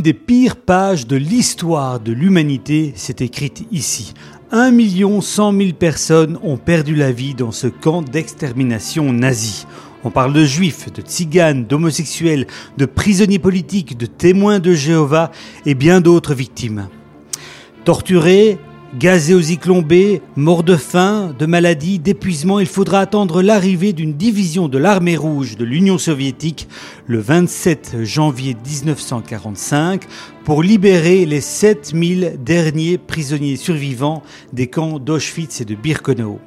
L'une des pires pages de l'histoire de l'humanité s'est écrite ici. 1 100 000 personnes ont perdu la vie dans ce camp d'extermination nazi. On parle de juifs, de tziganes, d'homosexuels, de prisonniers politiques, de témoins de Jéhovah et bien d'autres victimes. Torturés, Gazés aux B, morts de faim, de maladie, d'épuisement, il faudra attendre l'arrivée d'une division de l'armée rouge de l'Union soviétique le 27 janvier 1945 pour libérer les 7000 derniers prisonniers survivants des camps d'Auschwitz et de Birkenau.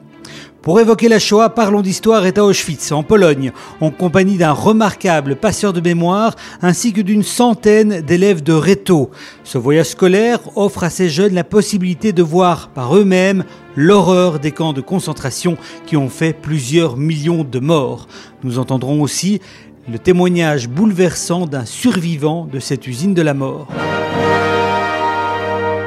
Pour évoquer la Shoah, Parlons d'Histoire est à Auschwitz, en Pologne, en compagnie d'un remarquable passeur de mémoire ainsi que d'une centaine d'élèves de Réto. Ce voyage scolaire offre à ces jeunes la possibilité de voir par eux-mêmes l'horreur des camps de concentration qui ont fait plusieurs millions de morts. Nous entendrons aussi le témoignage bouleversant d'un survivant de cette usine de la mort.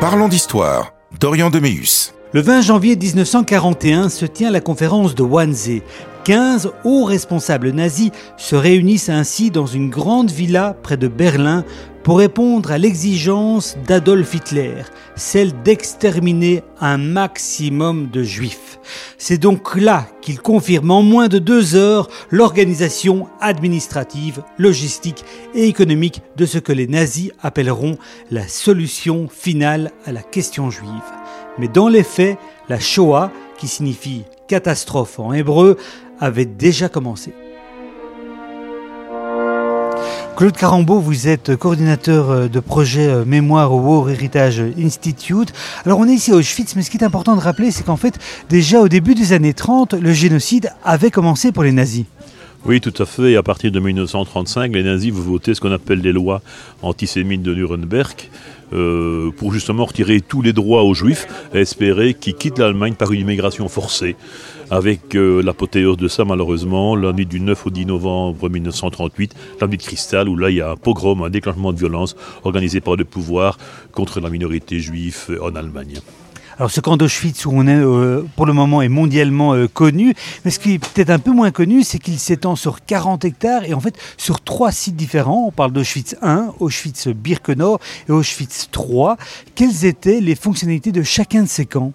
Parlons d'histoire, Dorian Deméus. Le 20 janvier 1941 se tient la conférence de Wannsee. 15 hauts responsables nazis se réunissent ainsi dans une grande villa près de Berlin pour répondre à l'exigence d'Adolf Hitler, celle d'exterminer un maximum de juifs. C'est donc là qu'il confirme en moins de deux heures l'organisation administrative, logistique et économique de ce que les nazis appelleront la solution finale à la question juive. Mais dans les faits, la Shoah, qui signifie catastrophe en hébreu, avait déjà commencé. Claude Carambeau, vous êtes coordinateur euh, de projet euh, Mémoire au War Heritage Institute. Alors on est ici à Auschwitz, mais ce qui est important de rappeler, c'est qu'en fait, déjà au début des années 30, le génocide avait commencé pour les nazis. Oui, tout à fait. Et à partir de 1935, les nazis voter ce qu'on appelle les lois antisémites de Nuremberg. Euh, pour justement retirer tous les droits aux juifs espérer qu'ils quittent l'Allemagne par une immigration forcée. Avec euh, l'apothéose de ça, malheureusement, l'année du 9 au 10 novembre 1938, l'année de cristal, où là il y a un pogrom, un déclenchement de violence organisé par le pouvoir contre la minorité juive en Allemagne. Alors ce camp d'Auschwitz où on est euh, pour le moment est mondialement euh, connu, mais ce qui est peut-être un peu moins connu, c'est qu'il s'étend sur 40 hectares et en fait sur trois sites différents. On parle d'Auschwitz 1, Auschwitz-Birkenau et Auschwitz 3. Quelles étaient les fonctionnalités de chacun de ces camps?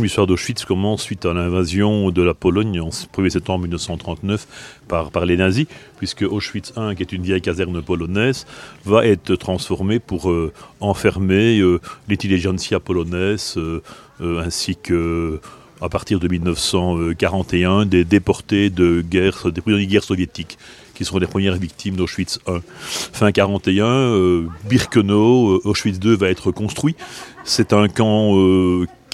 L'histoire d'Auschwitz commence suite à l'invasion de la Pologne en 1er septembre 1939 par, les nazis, puisque Auschwitz I, qui est une vieille caserne polonaise, va être transformée pour euh, enfermer euh, l'intelligentsia polonaise euh, ainsi que à partir de 1941 des déportés de guerre, des prisonniers de guerre soviétiques qui seront les premières victimes d'Auschwitz I. Fin 41, Birkenau, Auschwitz II va être construit. C'est un camp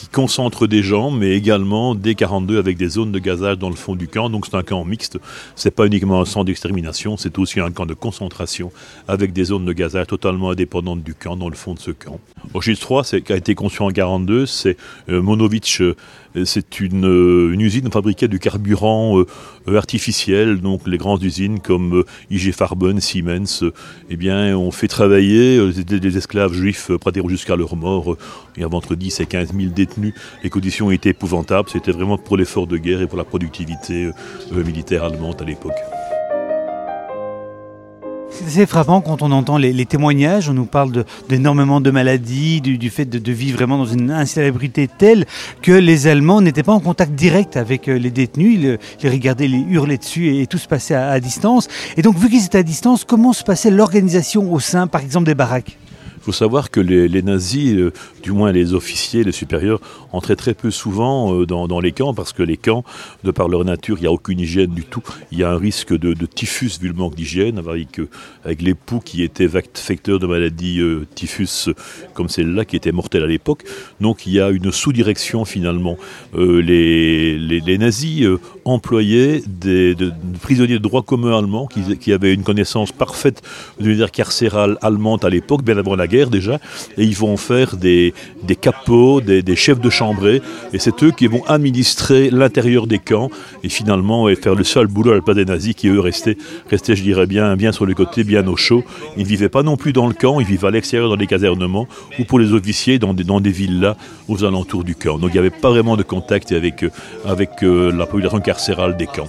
qui concentre des gens, mais également des 42 avec des zones de gazage dans le fond du camp. Donc c'est un camp mixte. C'est pas uniquement un centre d'extermination, c'est aussi un camp de concentration avec des zones de gazage totalement indépendantes du camp dans le fond de ce camp. Auschwitz 3, qui a été conçu en 42, c'est euh, Monovitch euh, c'est une, euh, une, usine fabriquée du carburant euh, artificiel, donc les grandes usines comme euh, IG Farben, Siemens, eh bien, ont fait travailler des, esclaves juifs pratiquement jusqu'à leur mort. Il y a entre 10 et 15 000 détenus. Les conditions étaient épouvantables. C'était vraiment pour l'effort de guerre et pour la productivité militaire allemande à l'époque. C'est frappant quand on entend les, témoignages, on nous parle d'énormément de, maladies, du, fait de, vivre vraiment dans une insalubrité telle que les Allemands n'étaient pas en contact direct avec euh, les détenus, ils, regardaient les hurler dessus et, tout se passait à, à distance. Et donc vu qu'ils étaient à distance, comment se passait l'organisation au sein par exemple des baraques? Il faut savoir que les, nazis, euh, du moins les officiers, les supérieurs, entraient très peu souvent euh, dans, les camps parce que les camps, de par leur nature, il n'y a aucune hygiène du tout. Il y a un risque de, typhus vu le manque d'hygiène, avec, euh, avec l'époux qui était vecteur de maladies typhus comme celle-là, qui était mortelle à l'époque. Donc il y a une sous-direction finalement. les, les, nazis employaient des, prisonniers de droit commun allemands qui, avaient une connaissance parfaite de l'univers carcéral allemande à l'époque, bien avant la guerre déjà, et ils vont faire des, des capots, des, chefs de chambrée, et c'est eux qui vont administrer l'intérieur des camps, et finalement faire le seul boulot à la place des nazis qui eux restaient, restaient je dirais bien, bien sur le côté, bien au chaud. Ils ne vivaient pas non plus dans le camp, ils vivaient à l'extérieur dans des casernements, ou pour les officiers dans des, dans des villas aux alentours du camp. Donc il n'y avait pas vraiment de contact avec, avec euh, la population carcérale des camps.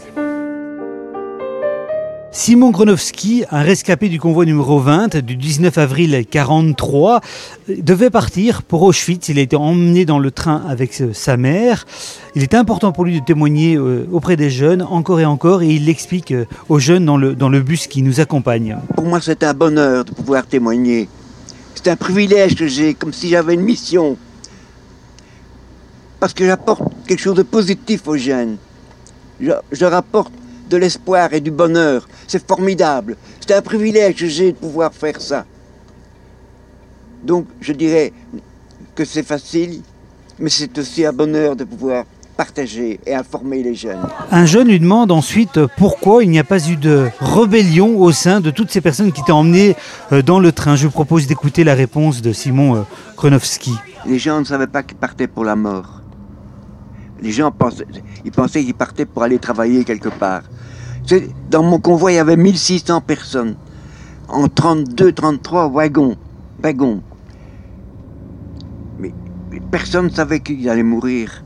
Simon Gronowski, un rescapé du convoi numéro 20 du 19 avril 43, devait partir pour Auschwitz. Il a été emmené dans le train avec sa mère. Il est important pour lui de témoigner euh, auprès des jeunes encore et encore et il l'explique euh, aux jeunes dans le, bus qui nous accompagne. Pour moi, c'est un bonheur de pouvoir témoigner. C'est un privilège que j'ai, comme si j'avais une mission. Parce que j'apporte quelque chose de positif aux jeunes. Je, je rapporte de l'espoir et du bonheur. C'est formidable. C'est un privilège que j'ai de pouvoir faire ça. Donc je dirais que c'est facile, mais c'est aussi un bonheur de pouvoir partager et informer les jeunes. Un jeune lui demande ensuite pourquoi il n'y a pas eu de rébellion au sein de toutes ces personnes qui étaient emmenées euh, dans le train. Je vous propose d'écouter la réponse de Simon euh, Kronowski. Les gens ne savaient pas qu'ils partaient pour la mort. Les gens pensaient, ils pensaient qu'ils partaient pour aller travailler quelque part. Dans mon convoi, il y avait 1600 personnes. En 32, 33 wagons. wagons. Mais personne ne savait qu'ils allaient mourir.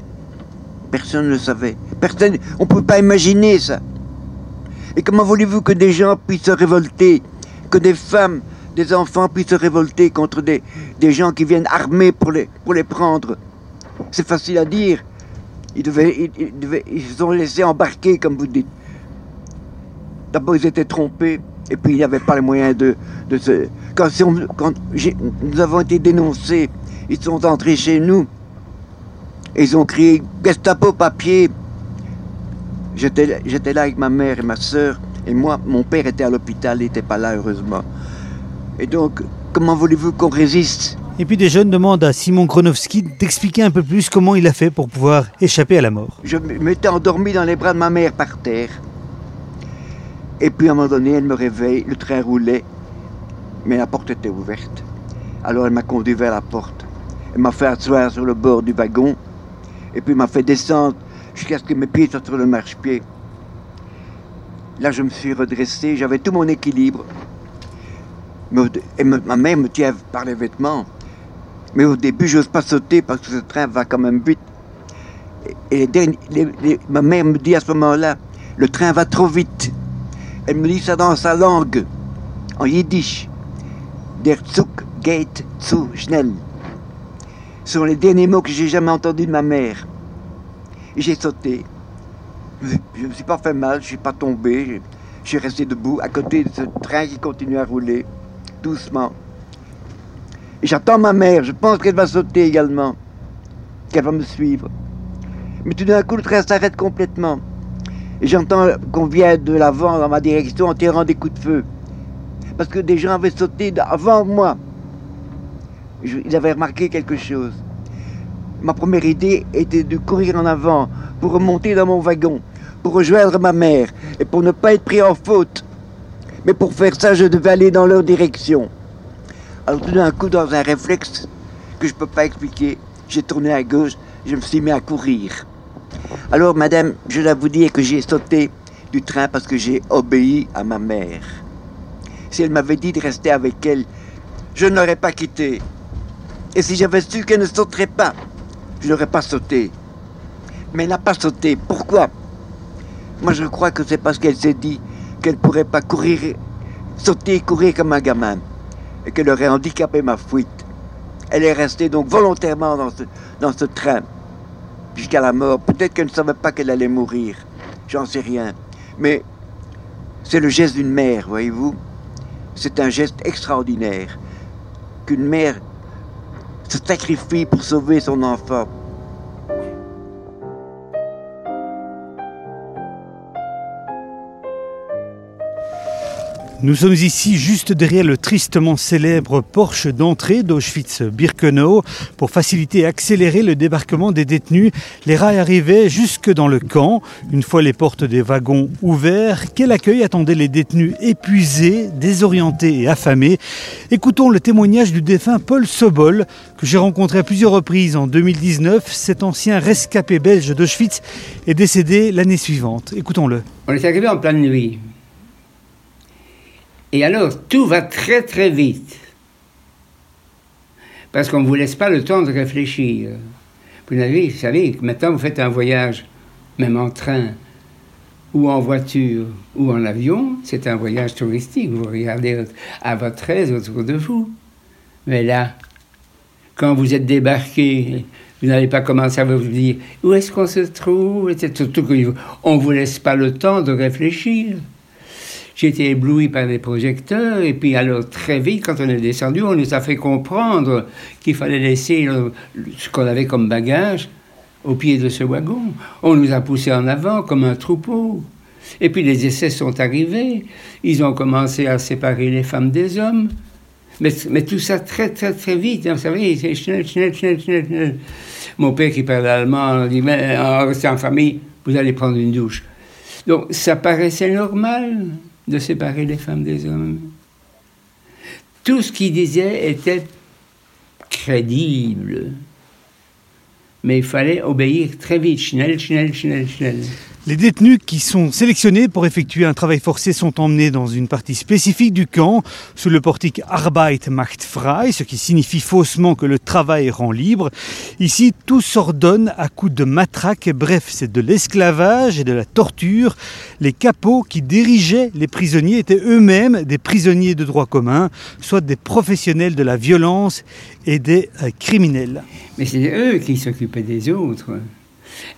Personne ne le savait. Personne, on ne peut pas imaginer ça. Et comment voulez-vous que des gens puissent se révolter, que des femmes, des enfants puissent se révolter contre des, gens qui viennent armés pour les prendre? C'est facile à dire. Ils, devaient, ils, ils se sont laissés embarquer, comme vous dites. D'abord, ils étaient trompés, et puis il n'y avait pas les moyens de, se. Quand, quand nous avons été dénoncés, ils sont entrés chez nous. Et ils ont crié Gestapo papier. J'étais là avec ma mère et ma soeur, et moi, mon père était à l'hôpital, il n'était pas là, heureusement. Et donc, comment voulez-vous qu'on résiste? Et puis des jeunes demandent à Simon Kronowski d'expliquer un peu plus comment il a fait pour pouvoir échapper à la mort. Je m'étais endormi dans les bras de ma mère par terre. Et puis à un moment donné, elle me réveille, le train roulait, mais la porte était ouverte. Alors elle m'a conduit vers la porte. Elle m'a fait asseoir sur le bord du wagon, et puis m'a fait descendre jusqu'à ce que mes pieds soient sur le marchepied. Là, je me suis redressé, j'avais tout mon équilibre. Et ma mère me tient par les vêtements. Mais au début, je n'ose pas sauter parce que ce train va quand même vite. Et ma mère me dit à ce moment-là, le train va trop vite. Elle me dit ça dans sa langue, en yiddish. Der Zug geht zu schnell. Ce sont les derniers mots que j'ai jamais entendus de ma mère. J'ai sauté. Je ne me suis pas fait mal, je ne suis pas tombé. Je suis resté debout à côté de ce train qui continue à rouler, doucement. J'attends ma mère, je pense qu'elle va sauter également, qu'elle va me suivre. Mais tout d'un coup, le train s'arrête complètement. Et j'entends qu'on vient de l'avant dans ma direction en tirant des coups de feu. Parce que des gens avaient sauté avant moi. Ils avaient remarqué quelque chose. Ma première idée était de courir en avant pour remonter dans mon wagon, pour rejoindre ma mère et pour ne pas être pris en faute. Mais pour faire ça, je devais aller dans leur direction. Alors tout d'un coup, dans un réflexe que je ne peux pas expliquer, j'ai tourné à gauche, je me suis mis à courir. Alors, madame, je dois vous dire que j'ai sauté du train parce que j'ai obéi à ma mère. Si elle m'avait dit de rester avec elle, je n'aurais pas quitté. Et si j'avais su qu'elle ne sauterait pas, je n'aurais pas sauté. Mais elle n'a pas sauté. Pourquoi? Moi, je crois que c'est parce qu'elle s'est dit qu'elle ne pourrait pas courir, sauter et courir comme un gamin. Et qu'elle aurait handicapé ma fuite. Elle est restée donc volontairement dans ce, dans ce train jusqu'à la mort. Peut-être qu'elle ne savait pas qu'elle allait mourir. J'en sais rien. Mais c'est le geste d'une mère, voyez-vous. C'est un geste extraordinaire. Qu'une mère se sacrifie pour sauver son enfant. Nous sommes ici juste derrière le tristement célèbre porche d'entrée d'Auschwitz-Birkenau pour faciliter et accélérer le débarquement des détenus. Les rails arrivaient jusque dans le camp. Une fois les portes des wagons ouvertes, quel accueil attendait les détenus épuisés, désorientés et affamés? Écoutons le témoignage du défunt Paul Sobol que j'ai rencontré à plusieurs reprises en 2019. Cet ancien rescapé belge d'Auschwitz est décédé l'année suivante. Écoutons-le. On est arrivé en pleine nuit. Et alors, tout va très très vite. Parce qu'on ne vous laisse pas le temps de réfléchir. Vous, savez, vous savez, maintenant vous faites un voyage, même en train, ou en voiture ou en avion, c'est un voyage touristique. Vous regardez à votre aise autour de vous. Mais là, quand vous êtes débarqué, vous n'avez pas commencé à vous dire où est-ce qu'on se trouve, et surtout qu'on ne vous laisse pas le temps de réfléchir. J'ai été ébloui par les projecteurs, et puis alors très vite, quand on est descendu, on nous a fait comprendre qu'il fallait laisser ce qu'on avait comme bagage au pied de ce wagon. On nous a poussés en avant comme un troupeau. Et puis les essais sont arrivés. Ils ont commencé à séparer les femmes des hommes. Mais, tout ça très, très, très vite. Hein, vous savez, c'est schnell, schnell, schnell, schnell. Mon père qui parle allemand dit, mais en restant en famille, vous allez prendre une douche. Donc ça paraissait normal de séparer les femmes des hommes. Tout ce qu'il disait était crédible. Mais il fallait obéir très vite, schnell, schnell, schnell, schnell. Les détenus qui sont sélectionnés pour effectuer un travail forcé sont emmenés dans une partie spécifique du camp, sous le portique Arbeit macht frei, ce qui signifie faussement que le travail rend libre. Ici, tout s'ordonne à coups de matraque, bref, c'est de l'esclavage et de la torture. Les capots qui dirigeaient les prisonniers étaient eux-mêmes des prisonniers de droit commun, soit des professionnels de la violence et des euh, criminels. Mais c'est eux qui s'occupaient des autres.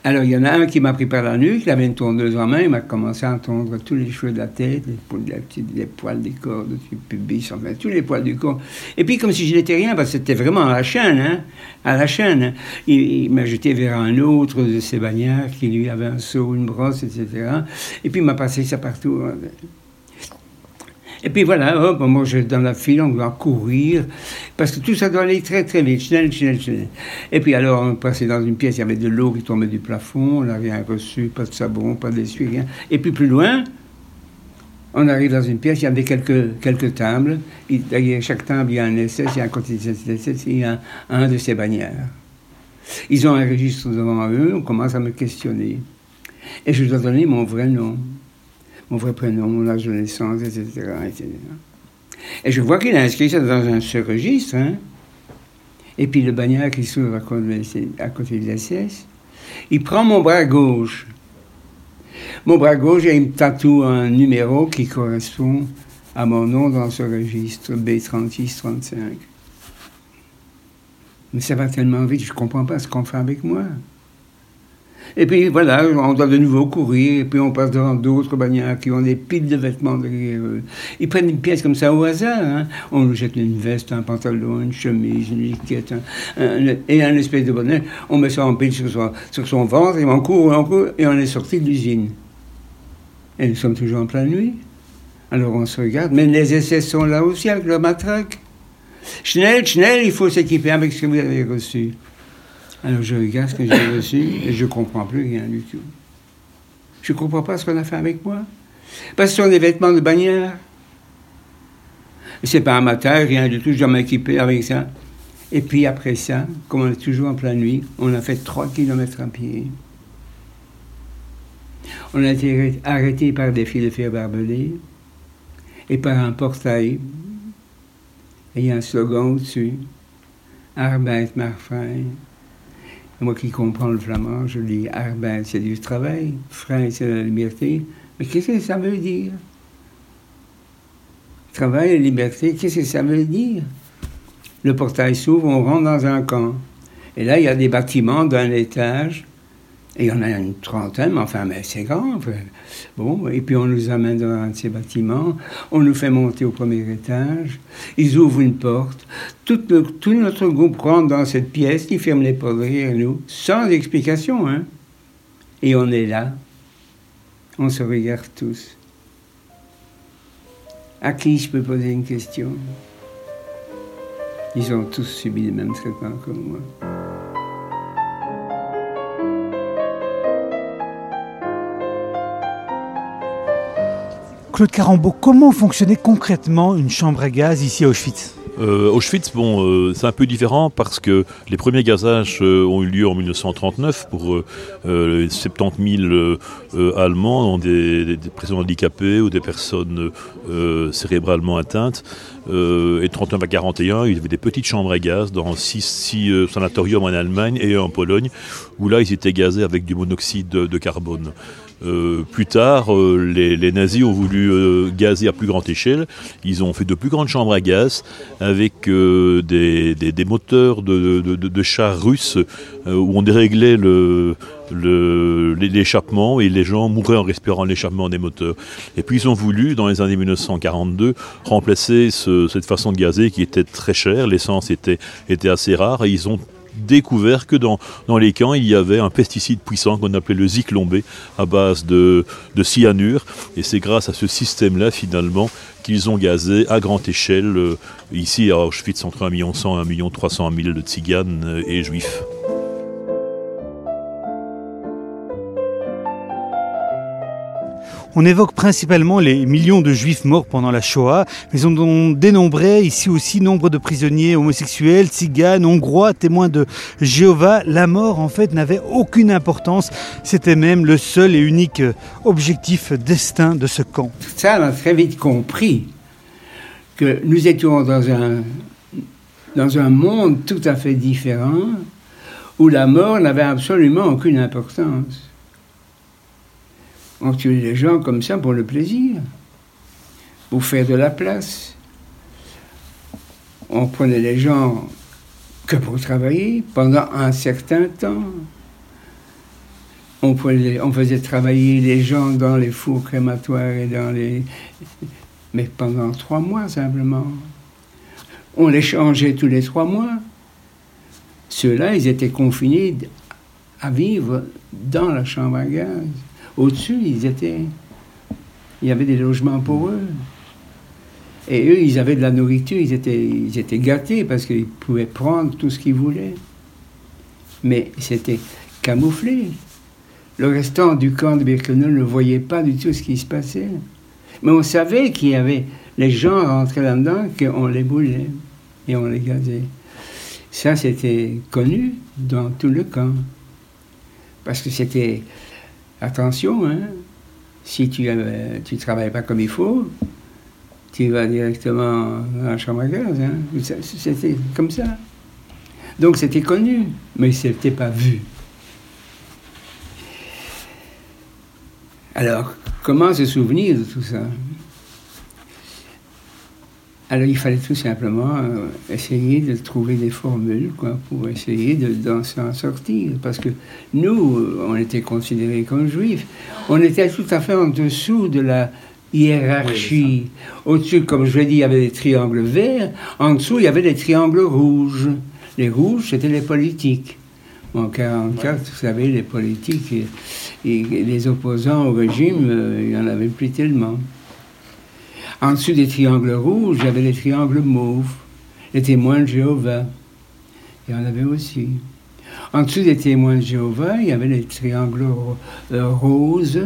Alors, il y en a un qui m'a pris par la nuque, il avait une tondeuse en main, il m'a commencé à tondre tous les cheveux de la tête, les, poils des corps, du pubis, enfin, tous les poils du corps. Et puis, comme si je n'étais rien, parce que c'était vraiment à la chaîne, hein, à la chaîne. Il, m'a jeté vers un autre de ses bagnards qui, lui, avait un seau, une brosse, etc. Et puis, il m'a passé ça partout. Hein. Et puis voilà, hop, moi, je, dans la file, on doit courir, parce que tout ça doit aller très, très vite, schnell, schnell, schnell. Et puis alors, on passait dans une pièce, il y avait de l'eau qui tombait du plafond, on n'a rien reçu, pas de savon, pas d'essuie, rien. Et puis plus loin, on arrive dans une pièce, il y avait quelques, quelques tables. Derrière chaque table, il y a un SS, il y a un SS, il y a un, de ces bannières. Ils ont un registre devant eux, on commence à me questionner. Et je dois donner mon vrai nom mon vrai prénom, mon âge de naissance, etc. Et je vois qu'il a inscrit ça dans un, ce registre. Hein. Et puis le bagnard qui s'ouvre à côté de SS, il prend mon bras gauche. Mon bras gauche, et il me tatoue un numéro qui correspond à mon nom dans ce registre, B3635. Mais ça va tellement vite, je ne comprends pas ce qu'on fait avec moi. Et puis voilà, on doit de nouveau courir, et puis on passe devant d'autres bagnards qui ont des piles de vêtements eux. Ils prennent une pièce comme ça au hasard. Hein. On nous jette une veste, un pantalon, une chemise, une liquette, et un espèce de bonnet. On met ça en pile sur son, sur son ventre, et on court, on court, et on est sorti de l'usine. Et nous sommes toujours en pleine nuit. Alors on se regarde, mais les essais sont là aussi avec leur matraque. Schnell, schnell, il faut s'équiper avec ce que vous avez reçu. Alors je regarde ce que j'ai reçu et je ne comprends plus rien du tout. Je ne comprends pas ce qu'on a fait avec moi. Parce que ce sont des vêtements de bannière. C'est pas matin, rien du tout, je dois m'équiper avec ça. Et puis après ça, comme on est toujours en pleine nuit, on a fait 3 km à pied. On a été arrêté par des fils de fer barbelés et par un portail. Et il y a un slogan au-dessus Arbeit Marfrein. Moi qui comprends le flamand, je dis Arbeit, c'est du travail, frein, c'est la liberté. Mais qu'est-ce que ça veut dire? Travail et liberté, qu'est-ce que ça veut dire? Le portail s'ouvre, on rentre dans un camp. Et là, il y a des bâtiments d'un étage et il y en a une trentaine, mais enfin, mais c'est grand. Bon, et puis on nous amène dans un de ces bâtiments, on nous fait monter au premier étage, ils ouvrent une porte, tout, notre groupe rentre dans cette pièce, ils ferment les portes derrière nous, sans explication, hein. Et on est là, on se regarde tous. À qui je peux poser une question? Ils ont tous subi le même traitement comme moi. Claude Carambeau, comment fonctionnait concrètement une chambre à gaz ici à Auschwitz? Euh, Auschwitz, bon, euh, c'est un peu différent parce que les premiers gazages euh, ont eu lieu en 1939 pour les 70 000 Allemands, des, des, personnes handicapées ou des personnes cérébralement atteintes. Euh, et 39 à 41, il y avait des petites chambres à gaz dans six, euh, sanatoriums en Allemagne et en Pologne, où là ils étaient gazés avec du monoxyde de, carbone. Euh, plus tard, les, nazis ont voulu gazer à plus grande échelle. Ils ont fait de plus grandes chambres à gaz avec des, moteurs de, chars russes où on déréglait l'échappement et les gens mouraient en respirant l'échappement des moteurs. Et puis ils ont voulu, dans les années 1942, remplacer cette façon de gazer qui était très chère, l'essence était, était assez rare, et ils ont découvert que dans, dans les camps, il y avait un pesticide puissant qu'on appelait le zyklon à base de, de cyanure. Et c'est grâce à ce système-là, finalement, qu'ils ont gazé à grande échelle, euh, ici à Auschwitz, entre 1 100 et 1 300 000 de tziganes et juifs. On évoque principalement les millions de juifs morts pendant la Shoah, mais on dénombrait ici aussi nombre de prisonniers homosexuels, tziganes, hongrois, témoins de Jéhovah. La mort, en fait, n'avait aucune importance. C'était même le seul et unique objectif destin de ce camp. Ça, on a très vite compris que nous étions dans un monde tout à fait différent où la mort n'avait absolument aucune importance. On tuait les gens comme ça pour le plaisir, pour faire de la place. On prenait les gens que pour travailler pendant un certain temps. On, on faisait travailler les gens dans les fours crématoires et dans les. Mais pendant trois mois simplement. On les changeait tous les trois mois. Ceux-là, ils étaient confinés à vivre dans la chambre à gaz. Au-dessus, ils étaient. Il y avait des logements pour eux. Et eux, ils avaient de la nourriture, ils étaient, gâtés parce qu'ils pouvaient prendre tout ce qu'ils voulaient. Mais c'était camouflé. Le restant du camp de Birkenau ne voyait pas du tout ce qui se passait. Mais on savait qu'il y avait les gens rentraient là-dedans, qu'on les boulait et on les gazait. Ça, c'était connu dans tout le camp. Parce que c'était attention, hein, si tu ne euh, travailles pas comme il faut, tu vas directement à la chambre à gaz. Hein. C'était comme ça. Donc c'était connu, mais ce n'était pas vu. Alors, comment se souvenir de tout ça? Alors il fallait tout simplement euh, essayer de trouver des formules quoi, pour essayer de, s'en sortir. Parce que nous, euh, on était considérés comme juifs. On était tout à fait en dessous de la hiérarchie. Au-dessus, comme je l'ai dit, il y avait des triangles verts. En dessous, il y avait des triangles rouges. Les rouges, c'était les politiques. En 1944, vous savez, les politiques et, les opposants au régime, euh, il n'y en avait plus tellement. En dessous des triangles rouges, il y avait les triangles mauves, les témoins de Jéhovah. Il y en avait aussi. En dessous des témoins de Jéhovah, il y avait les triangles euh, roses,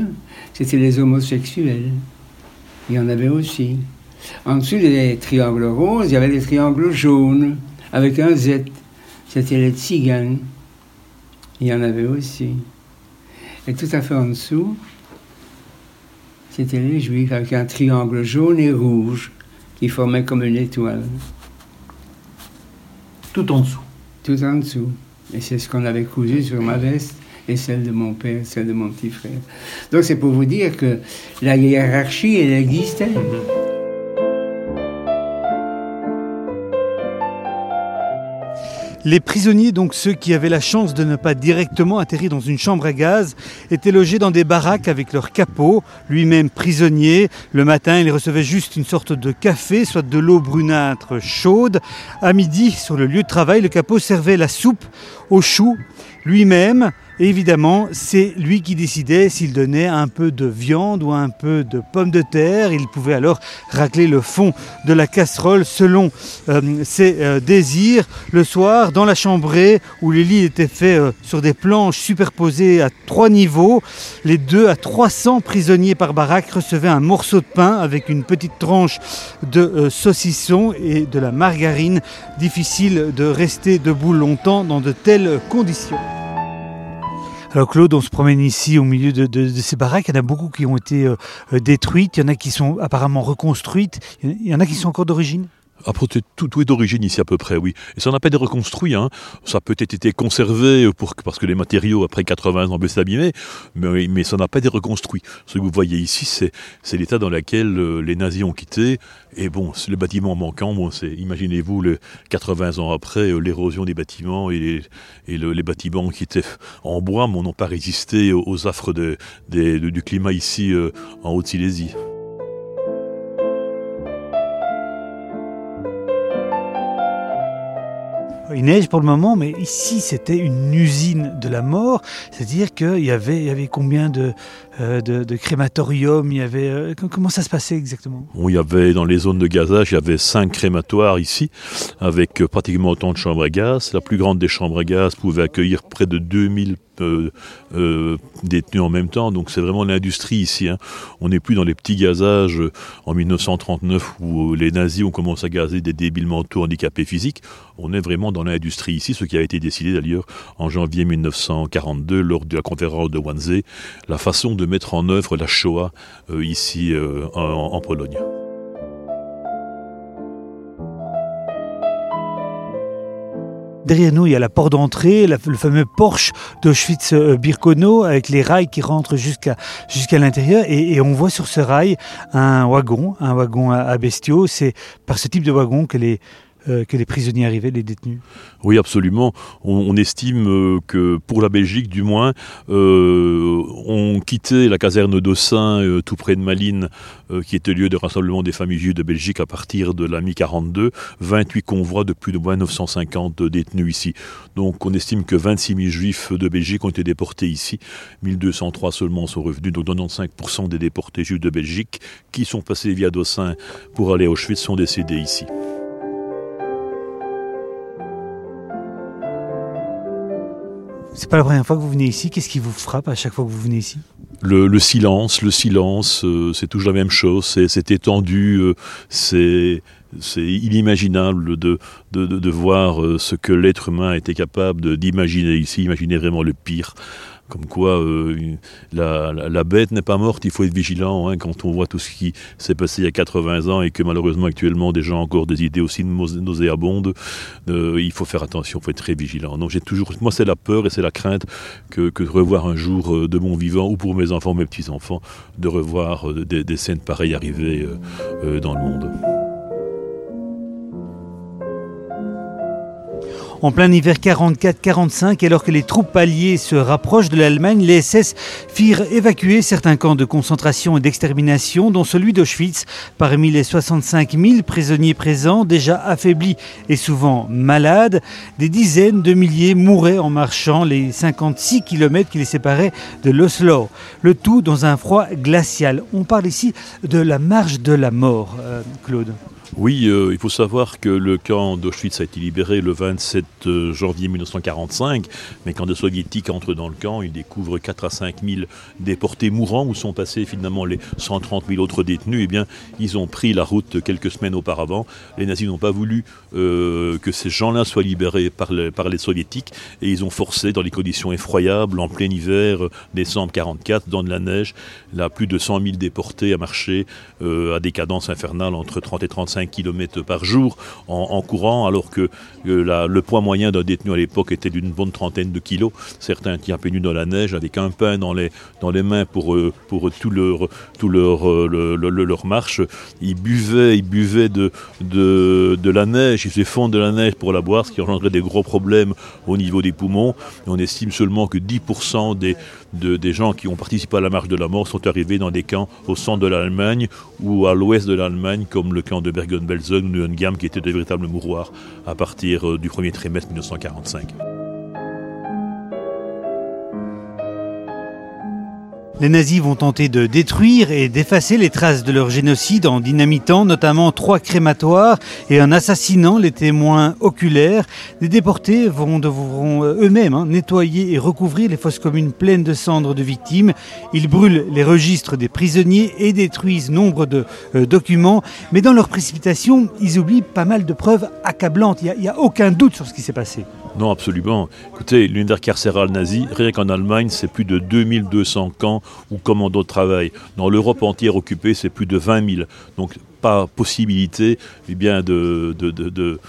c'était les homosexuels. Il y en avait aussi. En dessous des triangles roses, il y avait les triangles jaunes, avec un Z. C'était les tziganes. Il y en avait aussi. Et tout à fait en dessous, c'était les Juifs avec un triangle jaune et rouge qui formait comme une étoile. Tout en dessous. Tout en dessous. Et c'est ce qu'on avait cousu sur ma veste et celle de mon père, celle de mon petit frère. Donc c'est pour vous dire que la hiérarchie, elle existait. Les prisonniers, donc ceux qui avaient la chance de ne pas directement atterrir dans une chambre à gaz, étaient logés dans des baraques avec leur capot, lui-même prisonnier. Le matin, il recevait juste une sorte de café, soit de l'eau brunâtre chaude. À midi, sur le lieu de travail, le capot servait la soupe aux choux lui-même évidemment, c'est lui qui décidait s'il donnait un peu de viande ou un peu de pommes de terre. Il pouvait alors racler le fond de la casserole selon euh, ses euh, désirs. Le soir, dans la chambrée où les lits étaient faits euh, sur des planches superposées à trois niveaux, les deux à 300 prisonniers par baraque recevaient un morceau de pain avec une petite tranche de saucisson et de la margarine. Difficile de rester debout longtemps dans de telles conditions. Alors Claude, on se promène ici au milieu de, ces baraques. Il y en a beaucoup qui ont été euh, détruites. Il y en a qui sont apparemment reconstruites. Il y en a qui sont encore d'origine? Après, tout, tout, est d'origine ici à peu près, oui. Et ça n'a pas été reconstruit. Hein. Ça a peut-être été conservé parce que les matériaux, après 80 ans, peuvent s'abîmer, mais, mais ça n'a pas été reconstruit. Ce que vous voyez ici, c'est l'état dans lequel euh, les nazis ont quitté. Et bon, le bâtiment manquant, bon, imaginez-vous, 80 ans après, euh, l'érosion des bâtiments et, les, les bâtiments qui étaient en bois, mais n'ont pas résisté aux, affres du climat ici euh, en Haute-Silésie. Il neige pour le moment, mais ici c'était une usine de la mort, c'est-à-dire qu'il y avait, il y avait combien de, euh, de, crématoriums, il y avait, euh, comment ça se passait exactement? Il y avait dans les zones de gazage, il y avait cinq crématoires ici, avec euh, pratiquement autant de chambres à gaz. La plus grande des chambres à gaz pouvait accueillir près de 2000 détenus en même temps. Donc c'est vraiment l'industrie ici. Hein. On n'est plus dans les petits gazages en 1939 où les nazis ont commencé à gazer des débiles mentaux handicapés physiques. On est vraiment dans l'industrie ici, ce qui a été décidé d'ailleurs en janvier 1942 lors de la conférence de Wannsee, la façon de mettre en œuvre la Shoah euh, ici euh, en, Pologne. Derrière nous, il y a la porte d'entrée, le fameux Porsche d'Auschwitz-Birkenau avec les rails qui rentrent jusqu'à jusqu'à l'intérieur. Et, on voit sur ce rail un wagon, un wagon à bestiaux. C'est par ce type de wagon que les, euh, que les prisonniers arrivaient, les détenus Oui, absolument. On, estime euh, que pour la Belgique, du moins, euh, on quittait la caserne d'Ossin, tout près de Malines, qui était lieu de rassemblement des familles juives de Belgique à partir de la mi-42, 28 convois de plus de 950 détenus ici. Donc on estime que 26 000 juifs de Belgique ont été déportés ici, 1203 seulement sont revenus, donc 95% des déportés juifs de Belgique qui sont passés via Dossin pour aller à Auschwitz sont décédés ici. C'est pas la première fois que vous venez ici. Qu'est-ce qui vous frappe à chaque fois que vous venez ici? Le, silence, le silence, euh, c'est toujours la même chose. C'est étendu, euh, c'est inimaginable de, de, de, voir euh, ce que l'être humain était capable d'imaginer ici, imaginer vraiment le pire. Comme quoi, euh, la, bête n'est pas morte, il faut être vigilant hein, quand on voit tout ce qui s'est passé il y a 80 ans et que malheureusement actuellement des gens ont encore des idées aussi nauséabondes. Euh, il faut faire attention, il faut être très vigilant. Donc j'ai toujours, moi c'est la peur et c'est la crainte que, de revoir un jour euh, de mon vivant ou pour mes enfants, mes petits enfants, de revoir des, des, scènes pareilles arriver dans le monde. En plein hiver 44-45, alors que les troupes alliées se rapprochent de l'Allemagne, les SS firent évacuer certains camps de concentration et d'extermination, dont celui d'Auschwitz. Parmi les 65 000 prisonniers présents, déjà affaiblis et souvent malades, des dizaines de milliers mouraient en marchant les 56 km qui les séparaient de l'Oslo. Le tout dans un froid glacial. On parle ici de la marche de la mort, euh, Claude. Oui, euh, il faut savoir que le camp d'Auschwitz a été libéré le 27 euh, janvier 1945, mais quand les soviétiques entrent dans le camp, ils découvrent 4 à 5 000 déportés mourants, où sont passés finalement les 130 000 autres détenus. Eh bien, ils ont pris la route quelques semaines auparavant. Les nazis n'ont pas voulu euh, que ces gens-là soient libérés par, les soviétiques, et ils ont forcé, dans les conditions effroyables, en plein hiver, décembre 44, dans de la neige, là, plus de 100 000 déportés à marcher à des cadences infernales entre 30 et 35 km par jour en, courant, alors que euh, le poids moyen d'un détenu à l'époque était d'une bonne trentaine de kilos. Certains étaient à dans la neige avec un pain dans les, dans les mains pour, euh, pour tout leur, tout leur, euh, leur marche. Ils buvaient, ils buvaient de, de, de la neige, ils faisaient fondre de la neige pour la boire, ce qui engendrait des gros problèmes au niveau des poumons. on estime seulement que 10% des, des gens qui ont participé à la marche de la mort sont arrivés dans des camps au centre de l'Allemagne ou à l'ouest de l'Allemagne, comme le camp de Bergen-Belsen ou Neuengamme, qui étaient des véritables mouroirs à partir euh, du premier trimestre 1945. Les nazis vont tenter de détruire et d'effacer les traces de leur génocide en dynamitant notamment trois crématoires et en assassinant les témoins oculaires. Les déportés vont devront euh, eux-mêmes hein, nettoyer et recouvrir les fosses communes pleines de cendres de victimes. Ils brûlent les registres des prisonniers et détruisent nombre de euh, documents. Mais dans leur précipitation, ils oublient pas mal de preuves accablantes. Il n'y a, a aucun doute sur ce qui s'est passé. Non, absolument. Écoutez, l'unité carcérale nazie, rien qu'en Allemagne, c'est plus de 2200 camps où commandos de travail. Dans l'Europe entière occupée, c'est plus de 20 000. Donc, pas possibilité eh bien, de, de, de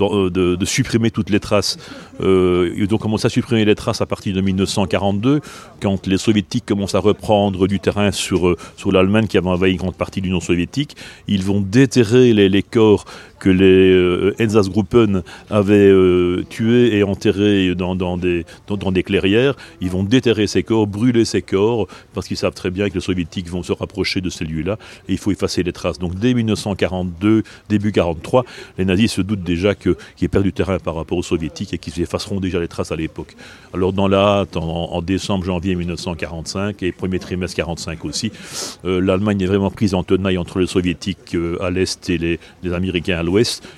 euh, de, de, supprimer toutes les traces. Euh, ils ont commencé à supprimer les traces à partir de 1942, quand les soviétiques commencent à reprendre du terrain sur, euh, sur l'Allemagne qui avait envahi une grande partie de l'Union soviétique. Ils vont déterrer les corps que les euh, Einsatzgruppen avaient euh, tués et enterrés dans, des, dans, des clairières. Ils vont déterrer ces corps, brûler ces corps, parce qu'ils savent très bien que les soviétiques vont se rapprocher de ces lieux-là, et il faut effacer les traces. Donc dès 1942, début 1943, les nazis se doutent déjà qu'ils qu perdent du terrain par rapport aux soviétiques et qu'ils effaceront déjà les traces à l'époque. Alors dans la hâte, en, décembre, janvier 1945, et premier trimestre 1945 aussi, euh, l'Allemagne est vraiment prise en tenaille entre les soviétiques euh, à l'est et les, les Américains à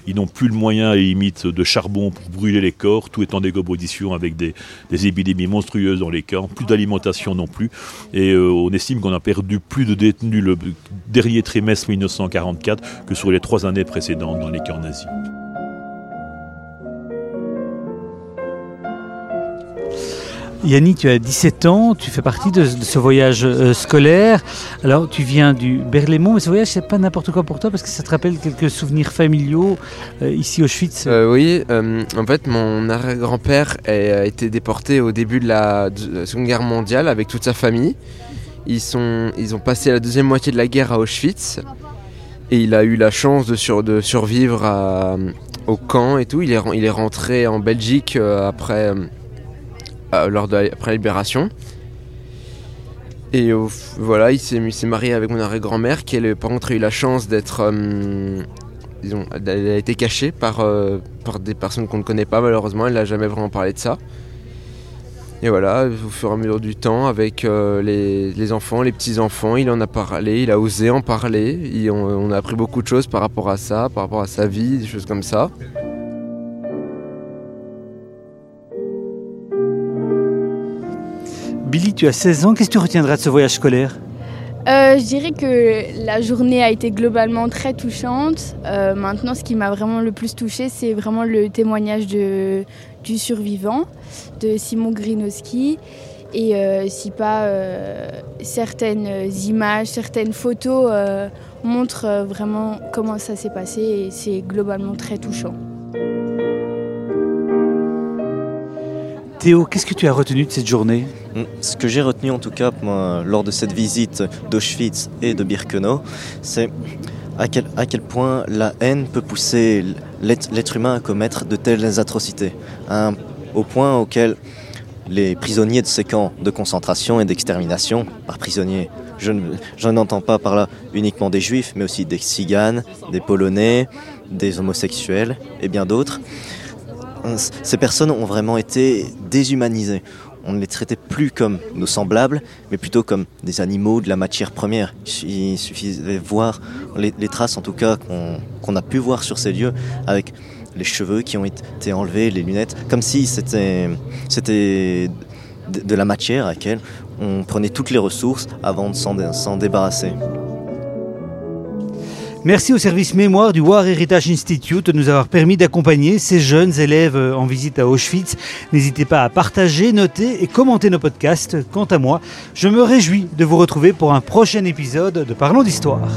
Ils n'ont plus le moyen, à limite, de charbon pour brûler les corps, tout est en décomposition avec des, des, épidémies monstrueuses dans les camps, plus d'alimentation non plus. Et euh, on estime qu'on a perdu plus de détenus le dernier trimestre 1944 que sur les trois années précédentes dans les camps nazis. Yannick, tu as 17 ans, tu fais partie de, ce voyage euh, scolaire. Alors, tu viens du Berlaymont, mais ce voyage, c'est pas n'importe quoi pour toi parce que ça te rappelle quelques souvenirs familiaux euh, ici au Auschwitz? Euh, oui, en fait, mon arrière-grand-père a été déporté au début de la, de la, Seconde Guerre mondiale avec toute sa famille. Ils, sont, ils ont passé la deuxième moitié de la guerre à Auschwitz et il a eu la chance de, sur, de survivre au camp et tout. Il est, il est rentré en Belgique après euh, lors de la, après la libération. Et voilà, il s'est marié avec mon arrière-grand-mère qui, elle, par contre, a eu la chance d'être. Euh, disons, elle a été cachée par, euh, par des personnes qu'on ne connaît pas, malheureusement. Elle n'a jamais vraiment parlé de ça. Et voilà, au fur et à mesure du temps, avec les, les, enfants, les petits-enfants, il en a parlé, il a osé en parler. On a appris beaucoup de choses par rapport à ça, par rapport à sa vie, des choses comme ça. Billy, tu as 16 ans, qu'est-ce que tu retiendras de ce voyage scolaire? Euh, je dirais que la journée a été globalement très touchante. Euh, maintenant, ce qui m'a vraiment le plus touché, c'est vraiment le témoignage du survivant, de Simon Grinowski. Et euh, si pas certaines images, certaines photos montrent vraiment comment ça s'est passé et c'est globalement très touchant. Théo, qu'est-ce que tu as retenu de cette journée Ce que j'ai retenu en tout cas lors de cette visite d'Auschwitz et de Birkenau, c'est à quel, point la haine peut pousser l'être humain à commettre de telles atrocités, hein, au point auquel les prisonniers de ces camps de concentration et d'extermination, par prisonniers, je, n'entends pas par là uniquement des juifs, mais aussi des tziganes, des polonais, des homosexuels et bien d'autres, ces personnes ont vraiment été déshumanisées. On ne les traitait plus comme nos semblables, mais plutôt comme des animaux de la matière première. Il suffisait de voir les, traces, en tout cas, qu'on qu a pu voir sur ces lieux, avec les cheveux qui ont été enlevés, les lunettes, comme si c'était de la matière à laquelle on prenait toutes les ressources avant de s'en débarrasser. Merci au service mémoire du War Heritage Institute de nous avoir permis d'accompagner ces jeunes élèves en visite à Auschwitz. N'hésitez pas à partager, noter et commenter nos podcasts. Quant à moi, je me réjouis de vous retrouver pour un prochain épisode de Parlons d'Histoire.